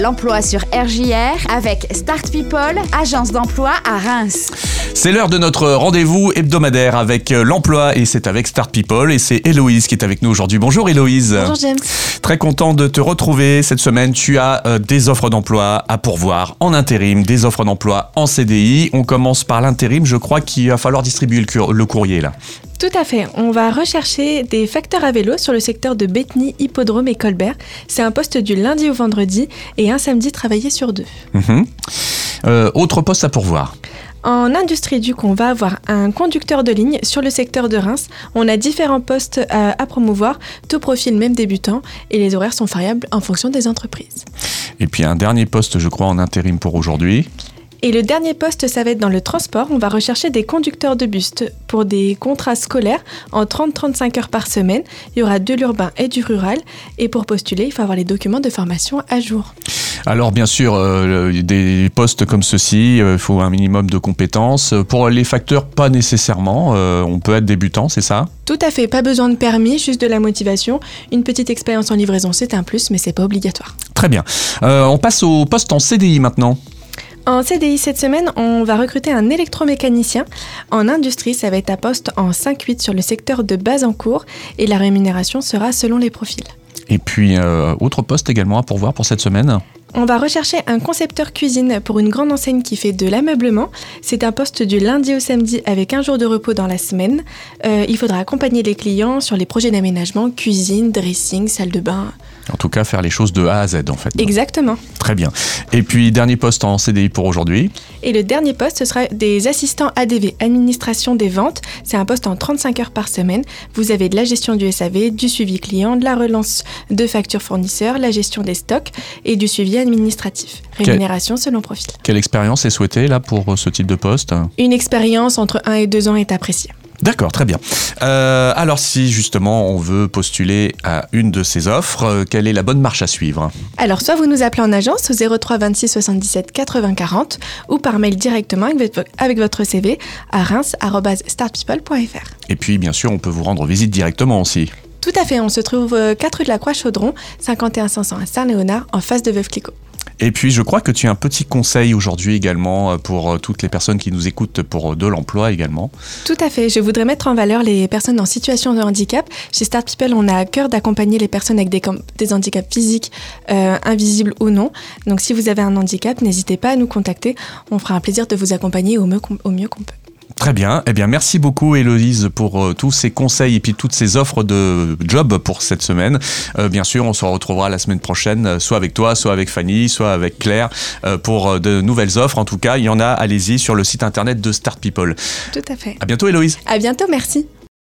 l'emploi sur RJR avec Start People, agence d'emploi à Reims. C'est l'heure de notre rendez-vous hebdomadaire avec euh, l'emploi et c'est avec Start People et c'est Héloïse qui est avec nous aujourd'hui. Bonjour Héloïse. Bonjour James. Très content de te retrouver cette semaine. Tu as euh, des offres d'emploi à pourvoir en intérim, des offres d'emploi en CDI. On commence par l'intérim. Je crois qu'il va falloir distribuer le, le courrier là. Tout à fait. On va rechercher des facteurs à vélo sur le secteur de Bethany, Hippodrome et Colbert. C'est un poste du lundi au vendredi et un samedi travaillé sur deux. Mhm. Euh, autre poste à pourvoir. En industrie, du coup, on va avoir un conducteur de ligne sur le secteur de Reims. On a différents postes à, à promouvoir, tout profil même débutant, et les horaires sont variables en fonction des entreprises. Et puis un dernier poste, je crois, en intérim pour aujourd'hui. Et le dernier poste, ça va être dans le transport. On va rechercher des conducteurs de bus pour des contrats scolaires en 30-35 heures par semaine. Il y aura de l'urbain et du rural. Et pour postuler, il faut avoir les documents de formation à jour. Alors bien sûr, euh, des postes comme ceci, il faut un minimum de compétences. Pour les facteurs, pas nécessairement. Euh, on peut être débutant, c'est ça? Tout à fait, pas besoin de permis, juste de la motivation. Une petite expérience en livraison, c'est un plus, mais c'est pas obligatoire. Très bien. Euh, on passe au poste en CDI maintenant. En CDI cette semaine, on va recruter un électromécanicien. En industrie, ça va être à poste en 5-8 sur le secteur de base en cours et la rémunération sera selon les profils. Et puis, euh, autre poste également à pourvoir pour cette semaine on va rechercher un concepteur cuisine pour une grande enseigne qui fait de l'ameublement. C'est un poste du lundi au samedi avec un jour de repos dans la semaine. Euh, il faudra accompagner les clients sur les projets d'aménagement, cuisine, dressing, salle de bain. En tout cas, faire les choses de A à Z en fait. Exactement. Très bien. Et puis, dernier poste en CDI pour aujourd'hui. Et le dernier poste, ce sera des assistants ADV, administration des ventes. C'est un poste en 35 heures par semaine. Vous avez de la gestion du SAV, du suivi client, de la relance de factures fournisseurs, la gestion des stocks et du suivi administratif. Rémunération selon profil. Quelle expérience est souhaitée là pour ce type de poste? Une expérience entre 1 et 2 ans est appréciée. D'accord, très bien. Euh, alors si justement on veut postuler à une de ces offres, euh, quelle est la bonne marche à suivre? Alors soit vous nous appelez en agence au 03 26 77 80 40 ou par mail directement avec votre CV à reims.startpeople.fr. Et puis bien sûr on peut vous rendre visite directement aussi. Tout à fait, on se trouve 4 euh, rue de la Croix-Chaudron, 51 500 à Saint-Léonard, en face de Veuve Clicquot. Et puis je crois que tu as un petit conseil aujourd'hui également euh, pour euh, toutes les personnes qui nous écoutent pour de l'emploi également. Tout à fait, je voudrais mettre en valeur les personnes en situation de handicap. Chez Start People, on a à cœur d'accompagner les personnes avec des, des handicaps physiques, invisibles ou non. Donc si vous avez un handicap, n'hésitez pas à nous contacter. On fera un plaisir de vous accompagner au mieux, au mieux qu'on peut. Très bien. Eh bien, merci beaucoup, Héloïse, pour euh, tous ces conseils et puis toutes ces offres de job pour cette semaine. Euh, bien sûr, on se retrouvera la semaine prochaine, euh, soit avec toi, soit avec Fanny, soit avec Claire, pour de nouvelles offres. En tout cas, il y en a. Allez-y sur le site internet de Start People. Tout à fait. À bientôt, Héloïse. À bientôt. Merci.